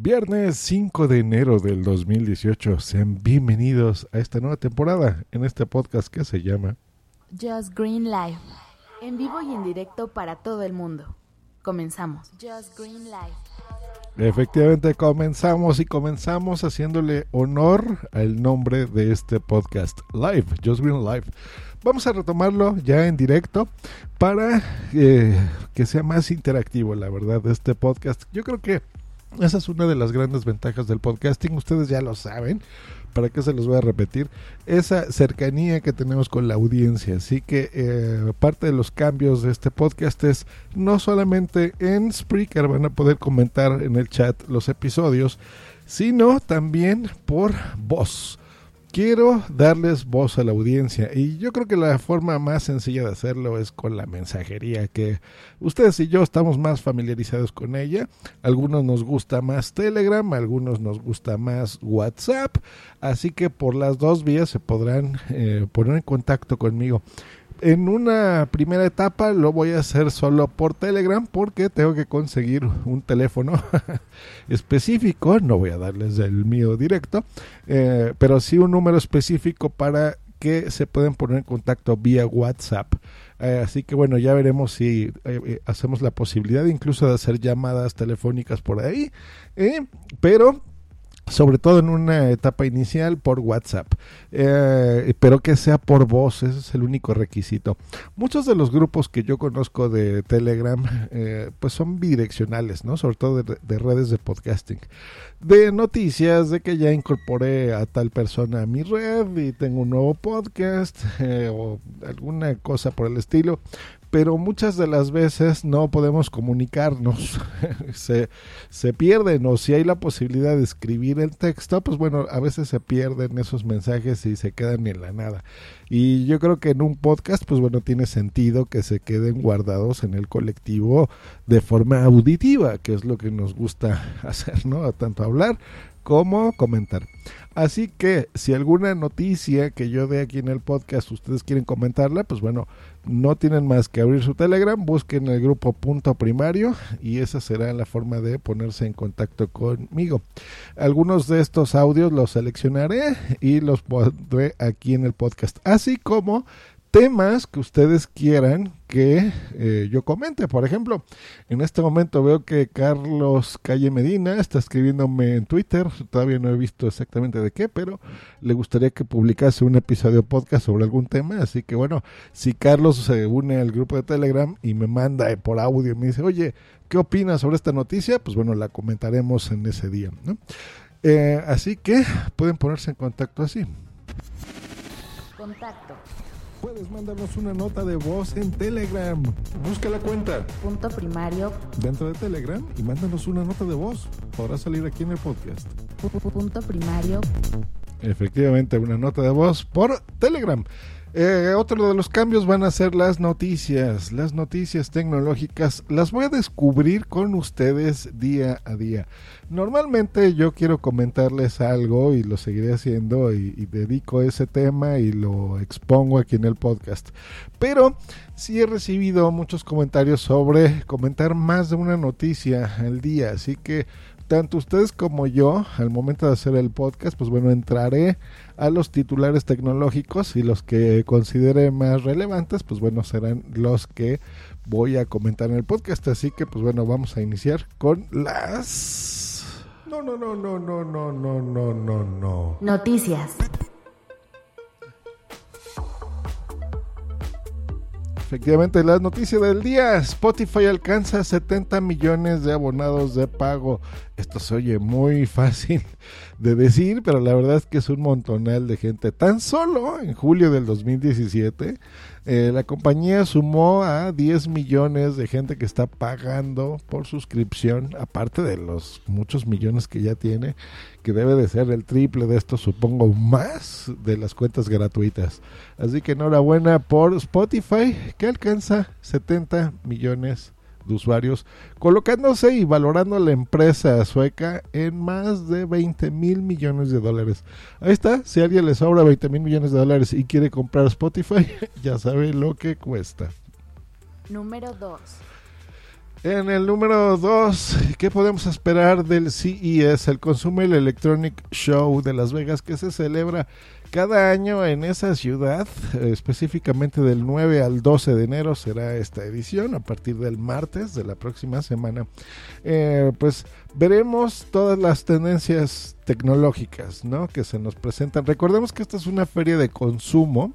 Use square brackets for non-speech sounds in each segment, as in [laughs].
Viernes 5 de enero del 2018. Sean bienvenidos a esta nueva temporada en este podcast que se llama Just Green Live. En vivo y en directo para todo el mundo. Comenzamos. Just Green Live. Efectivamente comenzamos y comenzamos haciéndole honor al nombre de este podcast Live, Just Green Live. Vamos a retomarlo ya en directo para eh, que sea más interactivo, la verdad, este podcast. Yo creo que esa es una de las grandes ventajas del podcasting, ustedes ya lo saben, para qué se los voy a repetir, esa cercanía que tenemos con la audiencia. Así que eh, parte de los cambios de este podcast es no solamente en Spreaker van a poder comentar en el chat los episodios, sino también por voz quiero darles voz a la audiencia y yo creo que la forma más sencilla de hacerlo es con la mensajería que ustedes y yo estamos más familiarizados con ella. Algunos nos gusta más Telegram, algunos nos gusta más WhatsApp, así que por las dos vías se podrán eh, poner en contacto conmigo en una primera etapa lo voy a hacer solo por Telegram porque tengo que conseguir un teléfono [laughs] específico, no voy a darles el mío directo, eh, pero sí un número específico para que se pueden poner en contacto vía WhatsApp. Eh, así que bueno, ya veremos si eh, hacemos la posibilidad incluso de hacer llamadas telefónicas por ahí. pero sobre todo en una etapa inicial por WhatsApp, eh, pero que sea por voz, ese es el único requisito. Muchos de los grupos que yo conozco de Telegram, eh, pues son bidireccionales, ¿no? Sobre todo de, redes de podcasting, de noticias, de que ya incorporé a tal persona a mi red y tengo un nuevo podcast [laughs] eh, o alguna cosa por el estilo pero muchas de las veces no podemos comunicarnos, [laughs] se, se pierden o si hay la posibilidad de escribir el texto, pues bueno, a veces se pierden esos mensajes y se quedan en la nada. Y yo creo que en un podcast, pues bueno, tiene sentido que se queden guardados en el colectivo de forma auditiva, que es lo que nos gusta [laughs] hacer, ¿no? Tanto hablar como comentar. Así que si alguna noticia que yo dé aquí en el podcast ustedes quieren comentarla, pues bueno, no tienen más que abrir su Telegram, busquen el grupo punto primario y esa será la forma de ponerse en contacto conmigo. Algunos de estos audios los seleccionaré y los pondré aquí en el podcast, así como temas que ustedes quieran que eh, yo comente. Por ejemplo, en este momento veo que Carlos Calle Medina está escribiéndome en Twitter. Todavía no he visto exactamente de qué, pero le gustaría que publicase un episodio podcast sobre algún tema. Así que bueno, si Carlos se une al grupo de Telegram y me manda por audio y me dice, oye, ¿qué opinas sobre esta noticia? Pues bueno, la comentaremos en ese día. Eh, así que pueden ponerse en contacto así. Contacto puedes mandarnos una nota de voz en Telegram. Busca la cuenta. Punto primario. Dentro de Telegram y mándanos una nota de voz. Podrá salir aquí en el podcast. Punto primario. Efectivamente, una nota de voz por Telegram. Eh, otro de los cambios van a ser las noticias, las noticias tecnológicas. Las voy a descubrir con ustedes día a día. Normalmente yo quiero comentarles algo y lo seguiré haciendo y, y dedico ese tema y lo expongo aquí en el podcast. Pero sí he recibido muchos comentarios sobre comentar más de una noticia al día, así que tanto ustedes como yo, al momento de hacer el podcast, pues bueno, entraré a los titulares tecnológicos y los que considere más relevantes, pues bueno, serán los que voy a comentar en el podcast. Así que, pues bueno, vamos a iniciar con las... No, no, no, no, no, no, no, no, no, no. Noticias. Efectivamente, las noticias del día. Spotify alcanza 70 millones de abonados de pago. Esto se oye muy [laughs] fácil de decir, pero la verdad es que es un montonal de gente. Tan solo en julio del 2017, eh, la compañía sumó a 10 millones de gente que está pagando por suscripción, aparte de los muchos millones que ya tiene, que debe de ser el triple de esto, supongo, más de las cuentas gratuitas. Así que enhorabuena por Spotify, que alcanza 70 millones de usuarios, colocándose y valorando a la empresa sueca en más de 20 mil millones de dólares. Ahí está, si a alguien le sobra 20 mil millones de dólares y quiere comprar Spotify, [laughs] ya sabe lo que cuesta. Número 2. En el número 2, ¿qué podemos esperar del CES, el Consumer Electronic Show de Las Vegas, que se celebra cada año en esa ciudad? específicamente del 9 al 12 de enero será esta edición, a partir del martes de la próxima semana. Eh, pues veremos todas las tendencias tecnológicas ¿no? que se nos presentan. Recordemos que esta es una feria de consumo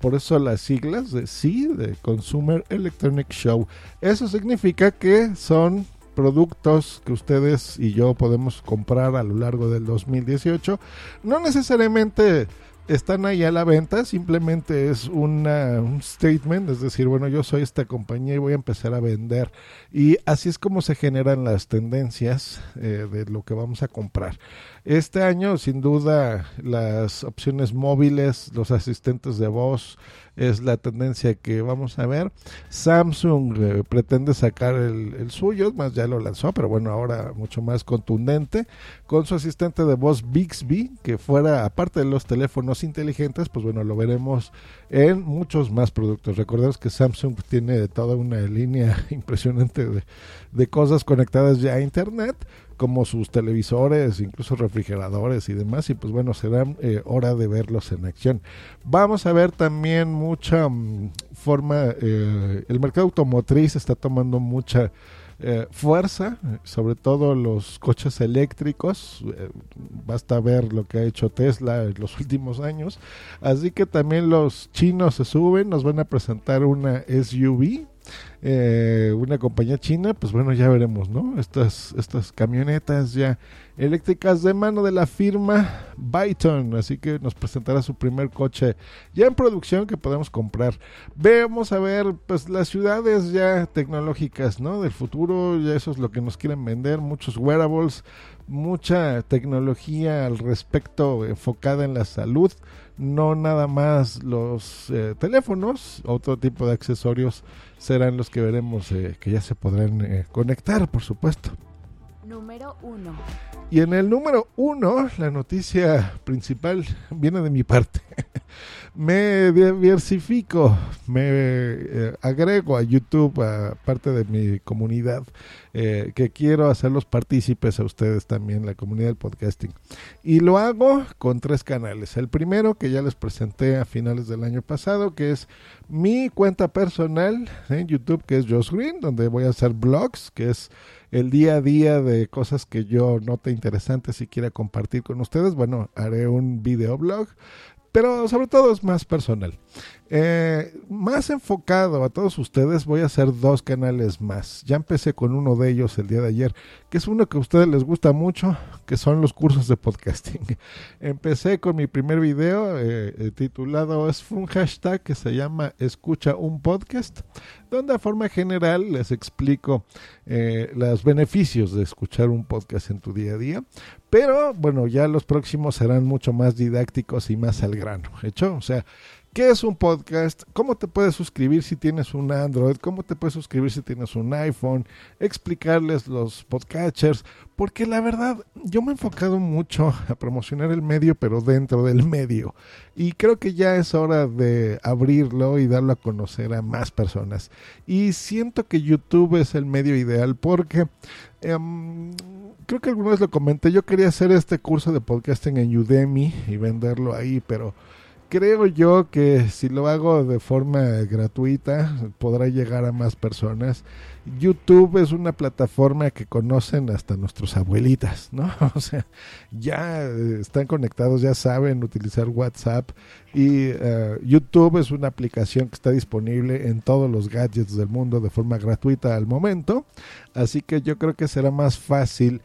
por eso las siglas de sí, de Consumer Electronic Show. Eso significa que son productos que ustedes y yo podemos comprar a lo largo del 2018. No necesariamente están ahí a la venta, simplemente es una, un statement, es decir, bueno, yo soy esta compañía y voy a empezar a vender. Y así es como se generan las tendencias eh, de lo que vamos a comprar. Este año, sin duda, las opciones móviles, los asistentes de voz, es la tendencia que vamos a ver. Samsung eh, pretende sacar el, suyo, más ya lo lanzó, pero bueno, ahora mucho más contundente, con su asistente de voz Bixby, que fuera, aparte de los teléfonos inteligentes, pues bueno, lo veremos en muchos más productos. Recordemos que Samsung tiene toda una línea [laughs] impresionante de, de cosas conectadas ya a Internet como sus televisores, incluso refrigeradores y demás, y pues bueno, será eh, hora de verlos en acción. Vamos a ver también mucha mm, forma, eh, el mercado automotriz está tomando mucha eh, fuerza, sobre todo los coches eléctricos, basta ver lo que ha hecho Tesla en los [laughs] últimos años, así que también los chinos se suben, nos van a presentar una SUV, eh, una compañía china, pues bueno, ya veremos, ¿no? Estas, estas camionetas ya eléctricas de mano de la firma Byton, así que nos presentará su primer coche ya en producción que podemos comprar. Vamos a ver, pues las ciudades ya tecnológicas, ¿no? Del futuro, ya eso es lo que nos quieren vender, muchos wearables, mucha tecnología al respecto enfocada en la salud no nada más los eh, teléfonos, otro tipo de accesorios serán los que veremos eh, que ya se podrán eh, conectar, por supuesto. Número 1. Y en el número 1, la noticia principal viene de mi parte. [laughs] me diversifico, me eh, agrego a YouTube, a parte de mi comunidad, eh, que quiero hacerlos partícipes a ustedes también, la comunidad del podcasting. Y lo hago con tres canales. El primero, que ya les presenté a finales del año pasado, que es mi cuenta personal en YouTube, que es Josh Green, donde voy a hacer blogs, que es el día a día de cosas que yo note interesantes y quiera compartir con ustedes. Bueno, haré un videoblog pero sobre todo es más personal. Eh, más enfocado a todos ustedes, voy a hacer dos canales más. Ya empecé con uno de ellos el día de ayer, que es uno que a ustedes les gusta mucho, que son los cursos de podcasting. [laughs] Empecé con mi primer video eh, eh, titulado, es un hashtag que se llama Escucha un podcast, donde a forma general les explico los beneficios de escuchar un podcast en tu día a día. Pero bueno, ya los próximos serán mucho más didácticos y más al grano. ¿Hecho? O sea, ¿Qué es un podcast? ¿Cómo te puedes suscribir si tienes un Android? ¿Cómo te puedes suscribir si tienes un iPhone? Explicarles los podcatchers. Porque la verdad, yo me he enfocado mucho a promocionar el medio, pero dentro del medio. Y creo que ya es hora de abrirlo y darlo a conocer a más personas. Y siento que YouTube es el medio ideal porque... Em, creo que alguna vez lo comenté, yo quería hacer este curso de podcasting en Udemy y venderlo ahí, pero creo yo que si lo hago de forma gratuita podrá llegar a más personas. YouTube es una plataforma que conocen hasta nuestros abuelitas, ¿no? [laughs] O sea, ya están conectados, ya saben utilizar WhatsApp y eh, YouTube es una aplicación que está disponible en todos los gadgets del mundo de forma gratuita al momento. Así que yo creo que será más fácil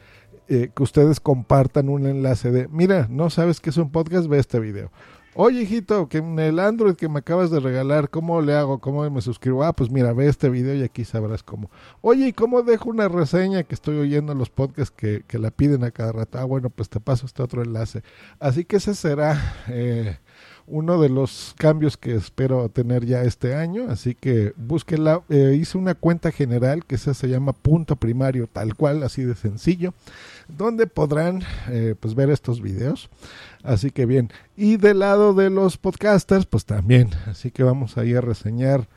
eh, que ustedes compartan un enlace de, mira, no sabes que es un podcast, ve este video Oye, hijito, que en el Android que me acabas de regalar, ¿cómo le hago? ¿Cómo me suscribo? Ah, pues mira, ve este video y aquí sabrás cómo. Oye, ¿y cómo dejo una reseña que estoy oyendo en los podcasts que, que la piden a cada rato? Ah, bueno, pues te paso este otro enlace. Así que ese será eh, uno de los cambios que espero tener ya este año. Así que búsquenla. Eh, hice una cuenta general que se llama punto primario, tal cual, así de sencillo, donde podrán eh, pues ver estos videos. Así que bien. Y del lado de los podcasters, pues también. Así que vamos a ir a reseñar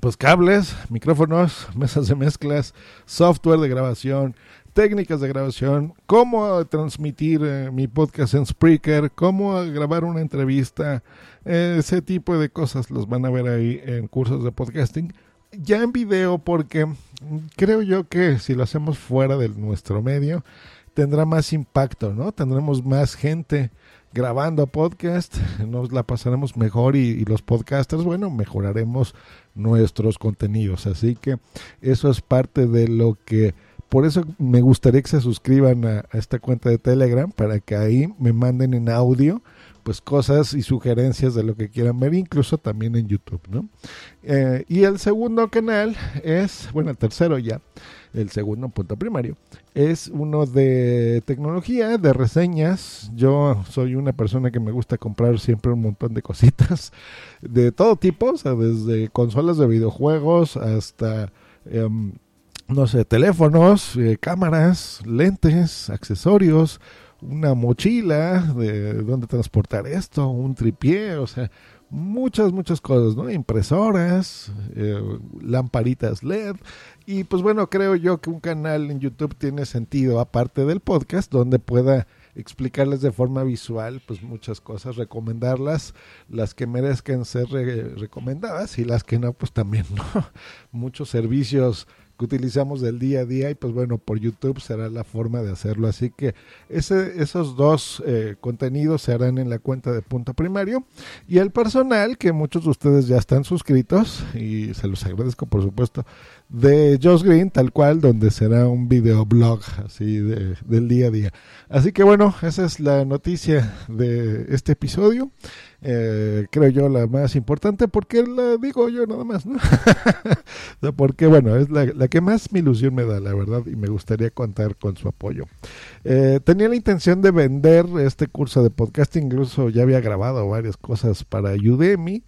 pues cables, micrófonos, [laughs] mesas de mezclas, software de grabación, técnicas de grabación, cómo transmitir eh, mi podcast en Spreaker, cómo grabar una entrevista, ese tipo de cosas los van a ver ahí en cursos de podcasting. Ya en video porque creo yo que si lo hacemos fuera de nuestro medio tendrá más impacto, ¿no? Tendremos más gente grabando podcast, [laughs] nos la pasaremos mejor y, los podcasters, bueno, mejoraremos nuestros contenidos. Así que eso es parte de lo que... Por eso me gustaría que se suscriban a, esta cuenta de Telegram para que ahí me manden en audio pues cosas y sugerencias de lo que quieran ver, incluso también en YouTube, ¿no? Eh, y el segundo canal es, bueno, el tercero ya, el segundo punto primario, es uno de tecnología, de reseñas. Yo soy una persona que me gusta comprar siempre un montón de cositas de todo tipo, o sea, desde consolas de videojuegos hasta, em, no sé, teléfonos, eh, cámaras, lentes, accesorios, una mochila de dónde transportar esto, un tripié, o sea, muchas, muchas cosas, ¿no? Impresoras, eh, lamparitas LED. Y pues bueno, creo yo que un canal en YouTube tiene sentido, aparte del podcast, donde pueda explicarles de forma visual pues muchas cosas, recomendarlas, las que merezcan ser recomendadas y las que no, pues también, ¿no? [laughs] Muchos servicios que utilizamos del día a día y pues bueno, por YouTube será la forma de hacerlo. Así que ese, esos dos eh, contenidos se harán en la cuenta de punto primario y el personal, que muchos de ustedes ya están suscritos y se los agradezco por supuesto, de Josh Green, tal cual, donde será un videoblog así de, del día a día. Así que bueno, esa es la noticia de este episodio. Eh, creo yo la más importante porque la digo yo nada más, ¿no? [laughs] porque bueno, es la, que más mi ilusión me da, la verdad, y me gustaría contar con su apoyo. Eh, tenía la intención de vender este curso de podcasting, incluso ya había grabado varias cosas para Udemy,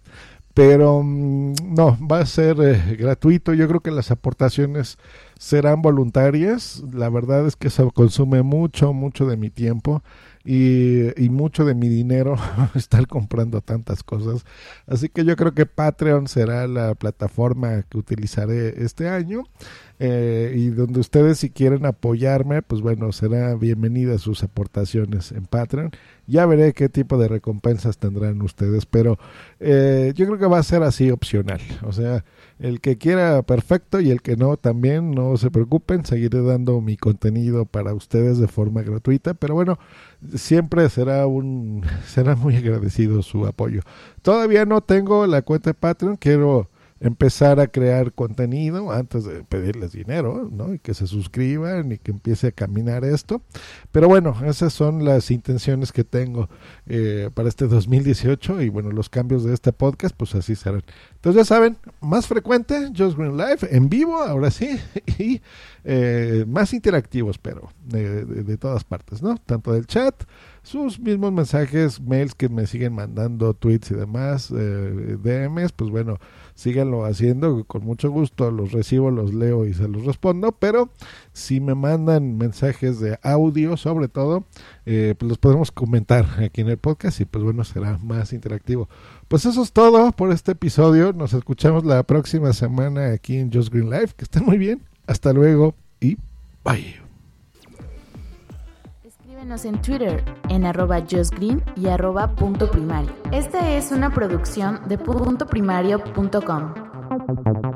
pero mm, no, va a ser eh, gratuito. Yo creo que las aportaciones serán voluntarias. La verdad es que eso consume mucho, mucho de mi tiempo y, mucho de mi dinero [laughs] estar comprando tantas cosas. Así que yo creo que Patreon será la plataforma que utilizaré este año. Eh, y donde ustedes si quieren apoyarme, pues bueno, será bienvenida sus aportaciones en Patreon. Ya veré qué tipo de recompensas tendrán ustedes, pero eh, yo creo que va a ser así opcional. O sea, el que quiera perfecto y el que no también, no se preocupen, seguiré dando mi contenido para ustedes de forma gratuita, pero bueno, siempre será un [laughs] será muy agradecido su apoyo. Todavía no tengo la cuenta de Patreon, quiero empezar a crear contenido antes de pedirles dinero, ¿no? Y que se suscriban y que empiece a caminar esto. Pero bueno, esas son las intenciones que tengo eh, para este 2018 y bueno, los cambios de este podcast, pues así serán. Entonces ya saben, más frecuente, Just Green Live, en vivo, ahora sí, [laughs] y eh, más interactivos, pero de, de, todas partes, ¿no? Tanto del chat, sus mismos mensajes, mails que me siguen mandando, tweets y demás, eh, DMs, pues bueno, síganlo haciendo, con mucho gusto los recibo, los leo y se los respondo, pero si me mandan mensajes de audio sobre todo, eh, pues los podemos comentar aquí en el podcast y pues bueno, será más interactivo. Pues eso es todo por este episodio, nos escuchamos la próxima semana aquí en Just Green Life, que estén muy bien, hasta luego y bye. Escríbenos en Twitter en arroba justgreen y arroba punto primario. Esta es una producción de puntoprimario.com.